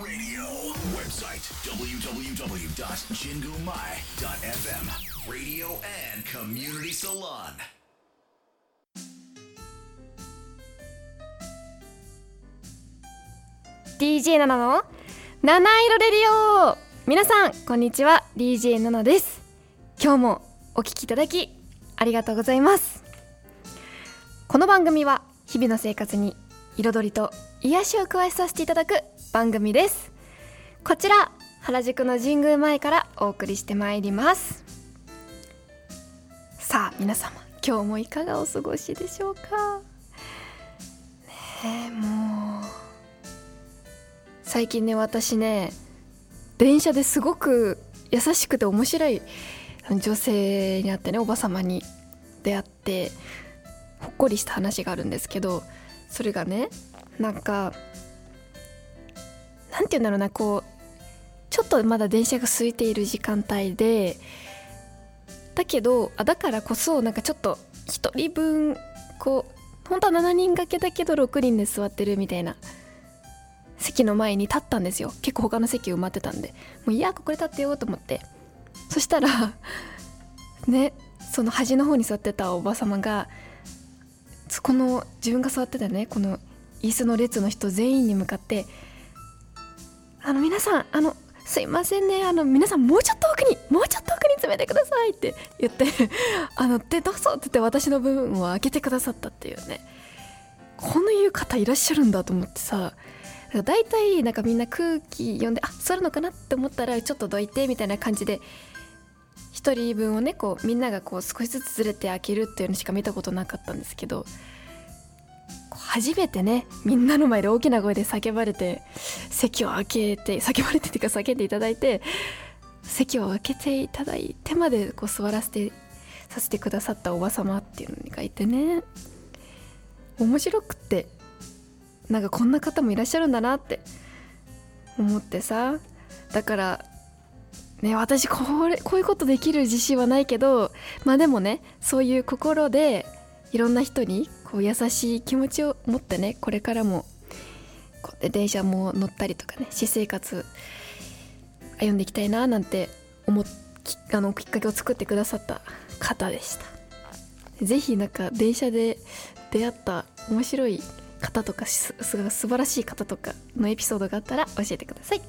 Radio. Website www.jingumai.fm. Radio and Community Salon. DJ ナナの七色レディオ皆さんこんにちは DJ ナナです今日もお聞きいただきありがとうございますこの番組は日々の生活に彩りと癒しを加えさせていただく番組です。こちら原宿の神宮前からお送りしてまいります。さあ皆様今日もいかがお過ごしでしょうか？ねえもう。最近ね私ね電車ですごく優しくて面白い女性に会ってねおば様に出会ってほっこりした話があるんですけどそれがねなんかなんて言うんだろうなこうちょっとまだ電車が空いている時間帯でだけどあだからこそなんかちょっと1人分こう本当は7人掛けだけど6人で座ってるみたいな席の前に立ったんですよ。結構他の席埋まってたんで。もういやここで立ってよと思って。そしたらねその端の方に座ってたおば様がこの自分が座ってたねこの椅子の列の人全員に向かって「あの皆さんあのすいませんねあの皆さんもうちょっと奥にもうちょっと奥に詰めてください」って言って「あのでどうぞ」って言って私の部分を開けてくださったっていうね。こういう方いらっしゃるんだと思ってさ大体なんかみんな空気読んであ座るのかなって思ったらちょっとどいてみたいな感じで1人分をねこうみんながこう少しずつずれて開けるっていうのしか見たことなかったんですけど初めてねみんなの前で大きな声で叫ばれて席を開けて叫ばれてっていうか叫んでいただいて席を開けていただいてまでこう座らせてさせてくださったおば様っていうのがいてね。面白くってなんかこんな方もいらっしゃるんだなって思ってさ。だからね私これこういうことできる自信はないけどまあでもねそういう心でいろんな人にこう優しい気持ちを持ってねこれからもこう電車も乗ったりとかね私生活歩んでいきたいななんて思っきあのきっかけを作ってくださった方でした。是非なんか電車で出会った面白い方とかすす素晴らしい方とかのエピソードがあったら教えてください。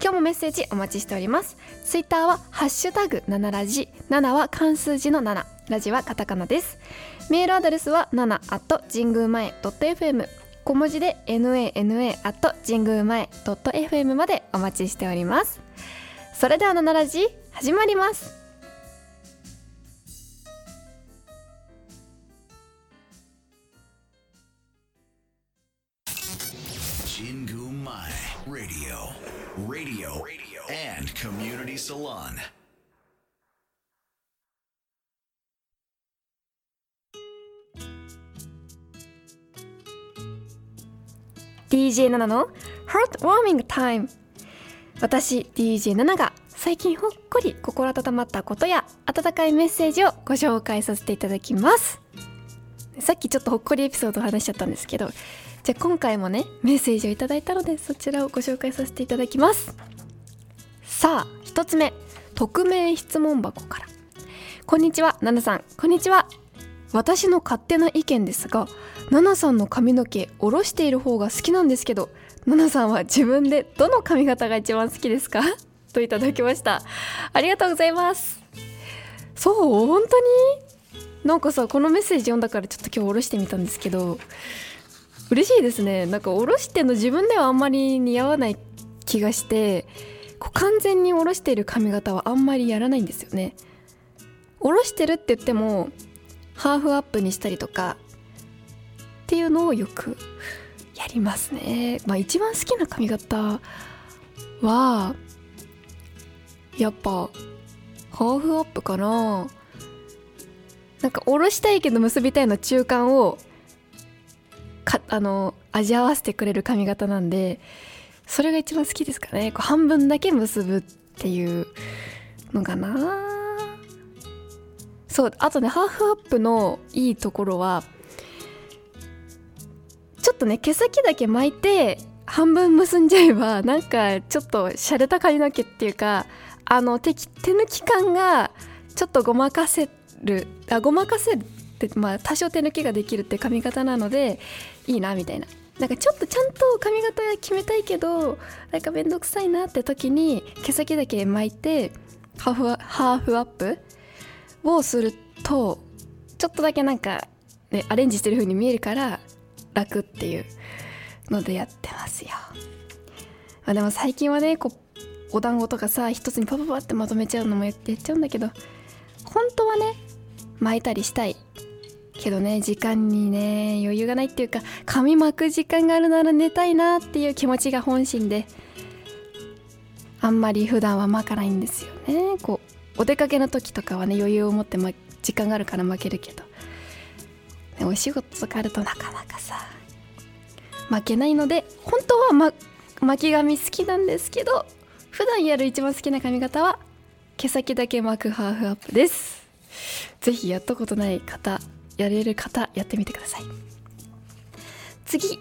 今日もメッセージお待ちしております。ツイッターはハッシュタグ7ラジ7は漢数字の7ラジはカタカナです。メールアドレスは7 at 神宮前 .fm 小文字で nana at 神宮前 .fm までお待ちしております。それでは7ラジ始まります。Community Salon. DJ7 の Heartwarming Time. 私 DJ7 が最近ほっこり心温まったことや温かいメッセージをご紹介させていただきます。さっきちょっとほっこりエピソードを話しちゃったんですけどじゃあ今回もねメッセージをいただいたのでそちらをご紹介させていただきます。さあ一つ目匿名質問箱から。こんにちはナナさん。こんにちは。私の勝手な意見ですがナナさんの髪の毛下ろしている方が好きなんですけどナナさんは自分でどの髪型が一番好きですか？といただきました。ありがとうございます。そう本当に？なんかさこのメッセージ読んだからちょっと今日下ろしてみたんですけど嬉しいですね。なんか下ろしての自分ではあんまり似合わない気がしてこう完全に下ろしている髪型はあんまりやらないんですよね。下ろしてるって言ってもハーフアップにしたりとかっていうのをよく やりますね。まあ一番好きな髪型はやっぱハーフアップかな。なんか下ろしたいけど結びたいの中間をかあの味合わせてくれる髪型なんでそれが一番好きですかね。こう半分だけ結ぶっていうのかな。そうあとねハーフアップのいいところはちょっとね毛先だけ巻いて半分結んじゃえばなんかちょっと洒落た髪の毛っていうかあの手手抜き感がちょっとごまかせるあごまかせるってまあ多少手抜きができるって髪型なのでいいなみたいな。なんかちょっとちゃんと髪型決めたいけどなんかめんどくさいなって時に毛先だけ巻いてハーフハーフアップをするとちょっとだけなんか、ね、アレンジしてる風に見えるから楽っていうのでやってますよ、まあ、でも最近はねこうお団子とかさ一つにパパパってまとめちゃうのもやっちゃうんだけど本当はね巻いたりしたい。けどね時間にね余裕がないっていうか髪巻く時間があるなら寝たいなっていう気持ちが本心であんまり普段は巻かないんですよね。こうお出かけの時とかはね余裕を持って、ま、時間があるから巻けるけど、ね、お仕事とかあるとなかなかさ負けないので本当は、ま、巻き髪好きなんですけど普段やる一番好きな髪型は毛先だけ巻くハーフアップです。ぜひやったことない方やれる方やってみてください。次。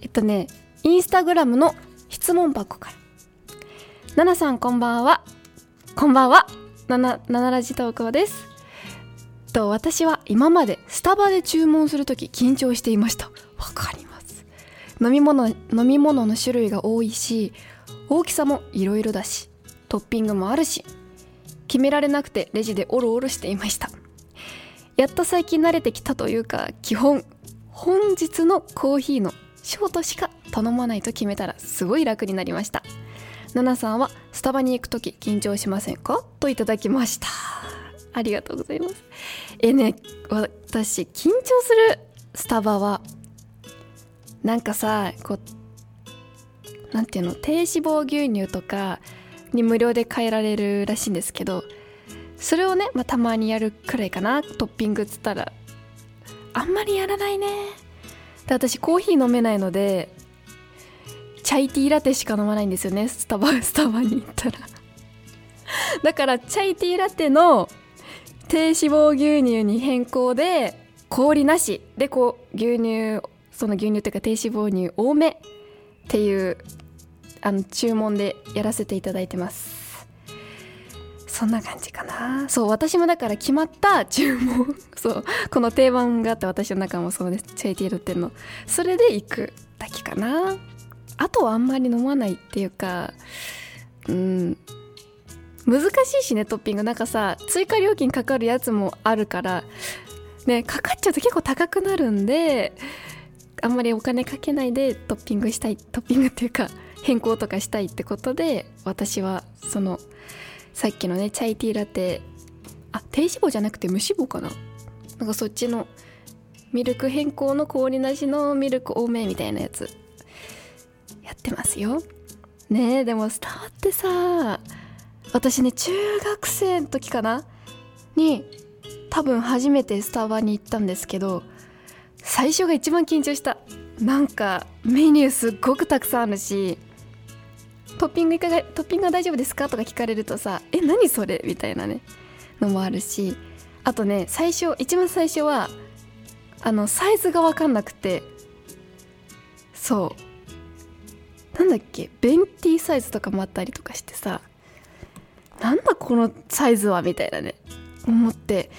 えっとねインスタグラムの質問箱から「ななさんこんばんは。こんばんは。なななラジ投稿です」と私は今までスタバで注文する時緊張していました。わかります。飲み物飲み物の種類が多いし大きさもいろいろだしトッピングもあるし決められなくてレジでオロオロしていました。やっと最近慣れてきたというか基本本日のコーヒーのショートしか頼まないと決めたらすごい楽になりました。ナナさんはスタバに行く時緊張しませんか？といただきました。ありがとうございます。えね私緊張するスタバはなんかさこうなんていうの？低脂肪牛乳とかに無料で変えられるらしいんですけどそれをね、まあ、たまにやるくらいかなトッピングっつったら。あんまりやらないね。で私コーヒー飲めないのでチャイティーラテしか飲まないんですよね。スタバ スタバに行ったら。だからチャイティーラテの低脂肪牛乳に変更で氷なし。でこう牛乳その牛乳というか低脂肪乳多めっていうあの注文でやらせていただいてます。そんな感じかな。そう私もだから決まった注文。そうこの定番があって私の中もそうです。チェイティードっての。それで行くだけかな。あとはあんまり飲まないっていうかうん。難しいしねトッピング。なんかさ追加料金かかるやつもあるからねかかっちゃうと結構高くなるんであんまりお金かけないでトッピングしたいトッピングっていうか変更とかしたいってことで私はそのさっきのねチャイティーラテあ低脂肪じゃなくて無脂肪かな？なんかそっちのミルク変更の氷なしのミルク多めみたいなやつ。やってますよ。ねえでもスタバってさ私ね中学生の時かな？に多分初めてスタバに行ったんですけど最初が一番緊張した。なんかメニューすっごくたくさんあるしトッピングいかがトッピングは大丈夫ですか？とか聞かれるとさえ何それ？みたいなねのもあるしあとね最初一番最初はあのサイズが分かんなくてそう。なんだっけ？ベンティサイズとかもあったりとかしてさなんだこのサイズは？みたいなね思って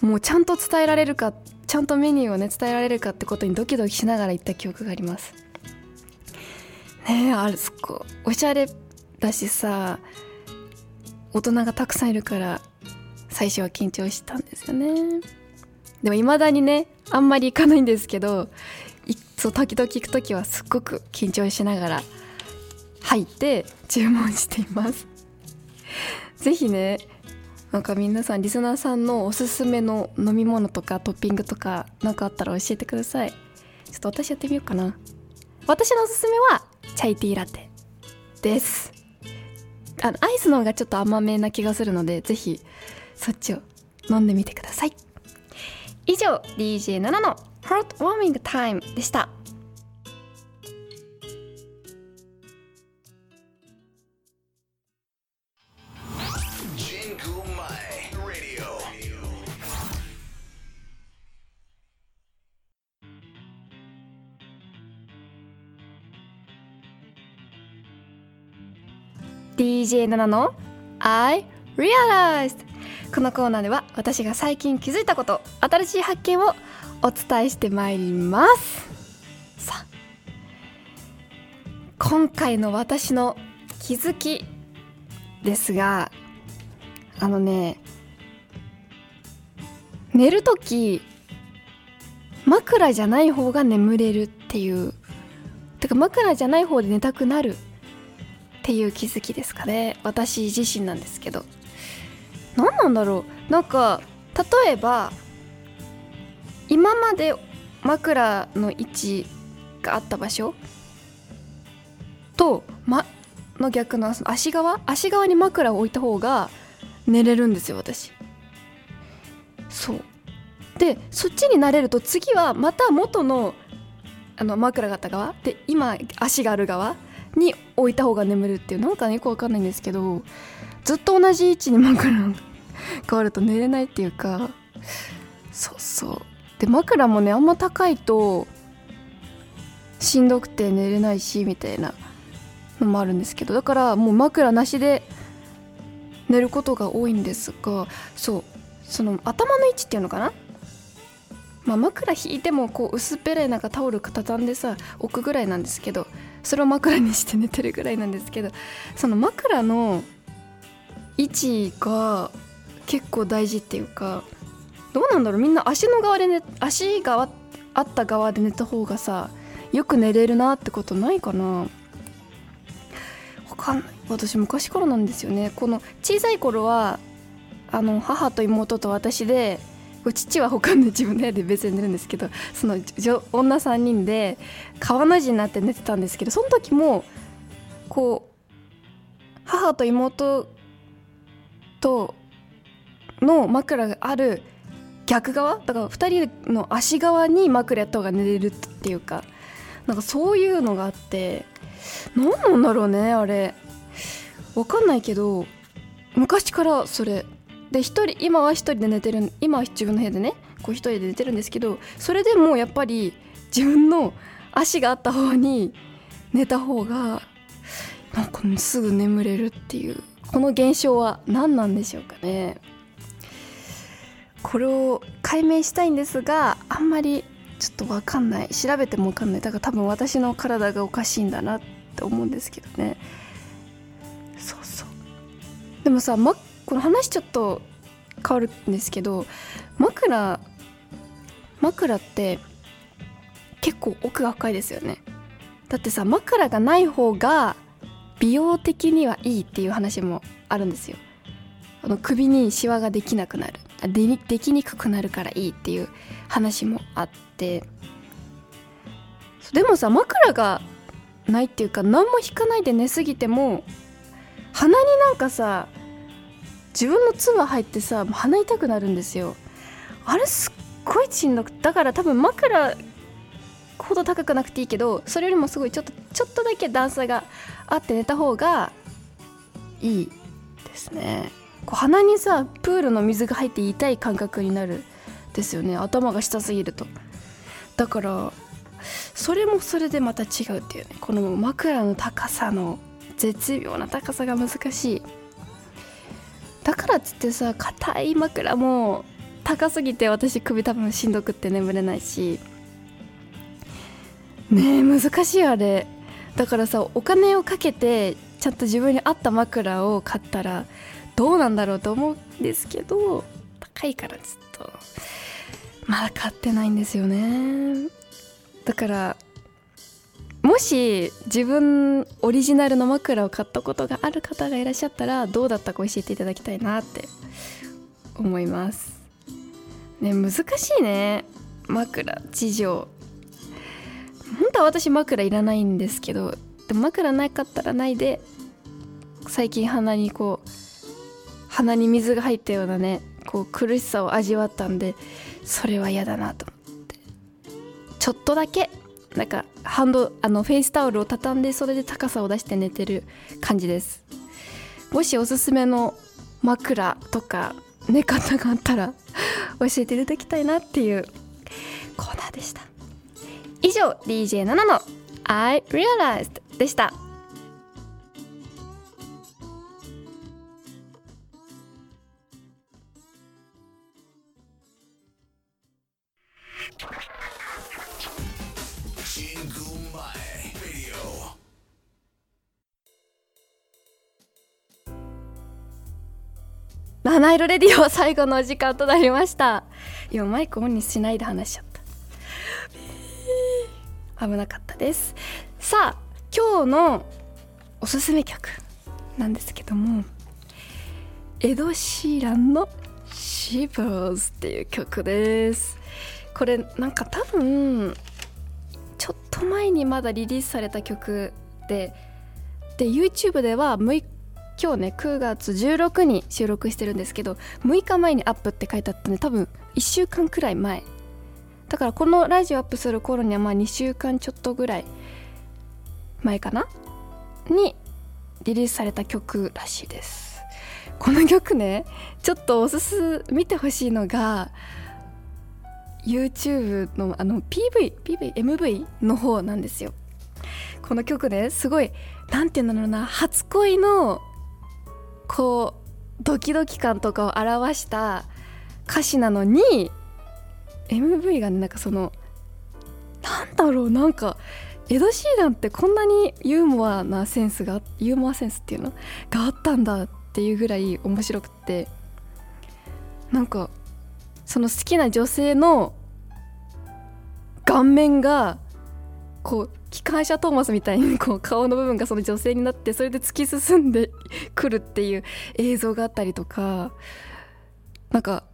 もうちゃんと伝えられるかちゃんとメニューをね伝えられるかってことにドキドキしながら行った記憶があります。ねえあれそこおしゃれだしさ大人がたくさんいるから最初は緊張したんですよね。でも未だにねあんまり行かないんですけどそう時々行く時はすっごく緊張しながら入って注文しています。是非ねなんか皆さんリスナーさんのおすすめの飲み物とかトッピングとか何かあったら教えてください。ちょっと私やってみようかな。私のおすすめはチャイティーラテです。あのアイスの方がちょっと甘めな気がするのでぜひそっちを飲んでみてください。以上 DJ7 のハートウォーミングタイムでした。DJ7 の？I Realized. このコーナーでは私が最近気づいたこと新しい発見をお伝えしてまいります。さあ今回の私の気づきですがあのね寝る時枕じゃない方が眠れるっていうてか枕じゃない方で寝たくなるっていう気づきですかね。私自身なんですけど。何なんだろう。なんか例えば今まで枕の位置があった場所と、ま、の逆の足側？足側に枕を置いた方が寝れるんですよ私。そう。でそっちになれると次はまた元のあの枕があった側？で今足がある側？に置いた方が眠るっていうなんかねよくわかんないんですけどずっと同じ位置に枕が 変わると寝れないっていうかそうそう。で枕もねあんま高いとしんどくて寝れないしみたいなのもあるんですけどだからもう枕なしで寝ることが多いんですがそう。その頭の位置っていうのかな？まあ、枕引いてもこう薄っぺらいなんかタオル畳んでさ置くぐらいなんですけどそれを枕にして寝てるぐらいなんですけどその枕の位置が結構大事っていうかどうなんだろうみんな足の側で寝足があった側で寝た方がさよく寝れるなってことないかな。わかんない。私昔からなんですよね。この小さい頃はあの母と妹と私で父は他の自分の部屋で別に寝るんですけどその女3人で川の字になって寝てたんですけどその時もこう母と妹との枕がある逆側だから2人の足側に枕やった方が寝れるっていうかなんかそういうのがあって何なんだろうねあれ。分かんないけど昔からそれで一人今は一人で寝てる今は自分の部屋でねこう一人で寝てるんですけどそれでもやっぱり自分の足があった方に寝た方がなんかすぐ眠れるっていうこの現象は何なんでしょうかね。これを解明したいんですがあんまりちょっと分かんない。調べても分かんない。だから多分私の体がおかしいんだなって思うんですけどね。そうそう。でもさ、ま、この話ちょっと変わるんですけど枕枕って結構奥が深いですよね。だってさ枕がない方が美容的にはいいっていう話もあるんですよ。あの首にシワができなくなる。でできにくくなるからいいっていう話もあって。でもさ枕がないっていうか何も引かないで寝すぎても鼻になんかさ自分の唾入ってさ鼻痛くなるんですよ。あれすっごいしんどくだから多分枕ほど高くなくていいけどそれよりもすごいちょっとちょっとだけ段差があって寝た方がいいですね。こう鼻にさプールの水が入って痛い感覚になるですよね。頭が下すぎると。だからそれもそれでまた違うっていうね。この枕の高さの絶妙な高さが難しい。だからっつってさ硬い枕も高すぎて私首多分しんどくって眠れないし。ねえ難しいあれ。だからさお金をかけてちゃんと自分に合った枕を買ったらどうなんだろうと思うんですけど高いからちょっと。まだ買ってないんですよね。だからもし自分オリジナルの枕を買ったことがある方がいらっしゃったらどうだったか教えていただきたいなって。思います。ね難しいね。枕事情。本当は私枕いらないんですけどでも枕なかったらないで最近鼻にこう鼻に水が入ったようなねこう苦しさを味わったんでそれは嫌だなと思って。ちょっとだけなんかハンドあのフェイスタオルを畳んでそれで高さを出して寝てる感じです。もしおすすめの枕とか寝方があったら教えていただきたいなっていうコーナーでした。以上 DJ7 の「I Realized」でした。七色レディオ最後のお時間となりました。今マイクオンにしないで話しちゃった。危なかったです。さあ今日のおすすめ曲なんですけどもエド・シーランの「シーバーズ」っていう曲です。これなんか多分ちょっと前にまだリリースされた曲でで YouTube では6今日ね9月16に収録してるんですけど6日前にアップって書いてあったんで多分1週間くらい前。だからこのラジオアップする頃にはまあ2週間ちょっとぐらい前かな？にリリースされた曲らしいです。この曲ねちょっとおすす見てほしいのが YouTube のあの PV、PV、MV の方なんですよ。この曲ねすごいなんていうんだろうな初恋のこうドキドキ感とかを表した歌詞なのに MV がねなんかそのなんだろうなんかエド・シーランってこんなにユーモアなセンスがユーモアセンスっていうのがあったんだっていうぐらい面白くてなんかその好きな女性の顔面がこう機関車トーマスみたいにこう顔の部分がその女性になってそれで突き進んでくるっていう映像があったりとかなんか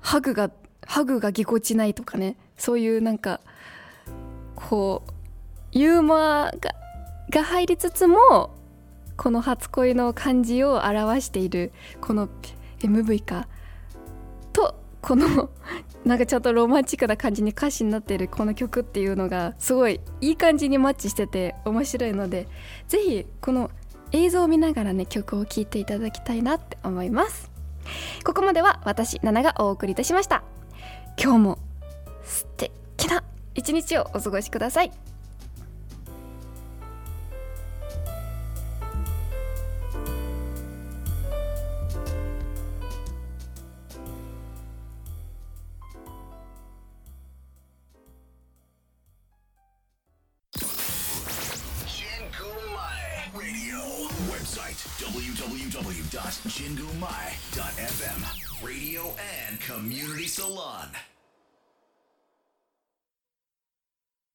ハグがハグがぎこちないとかね。そういうなんかこうユーモアがが入りつつもこの初恋の感じを表しているこの MV か。とこのなんかちょっとロマンチックな感じに歌詞になっているこの曲っていうのがすごいいい感じにマッチしてて面白いのでぜひこの映像を見ながらね曲を聴いていただきたいなって思います。ここまでは私ナナがお送りいたしました。今日も素敵な一日をお過ごしください。www.jingumai.fm. Radio and Community Salon.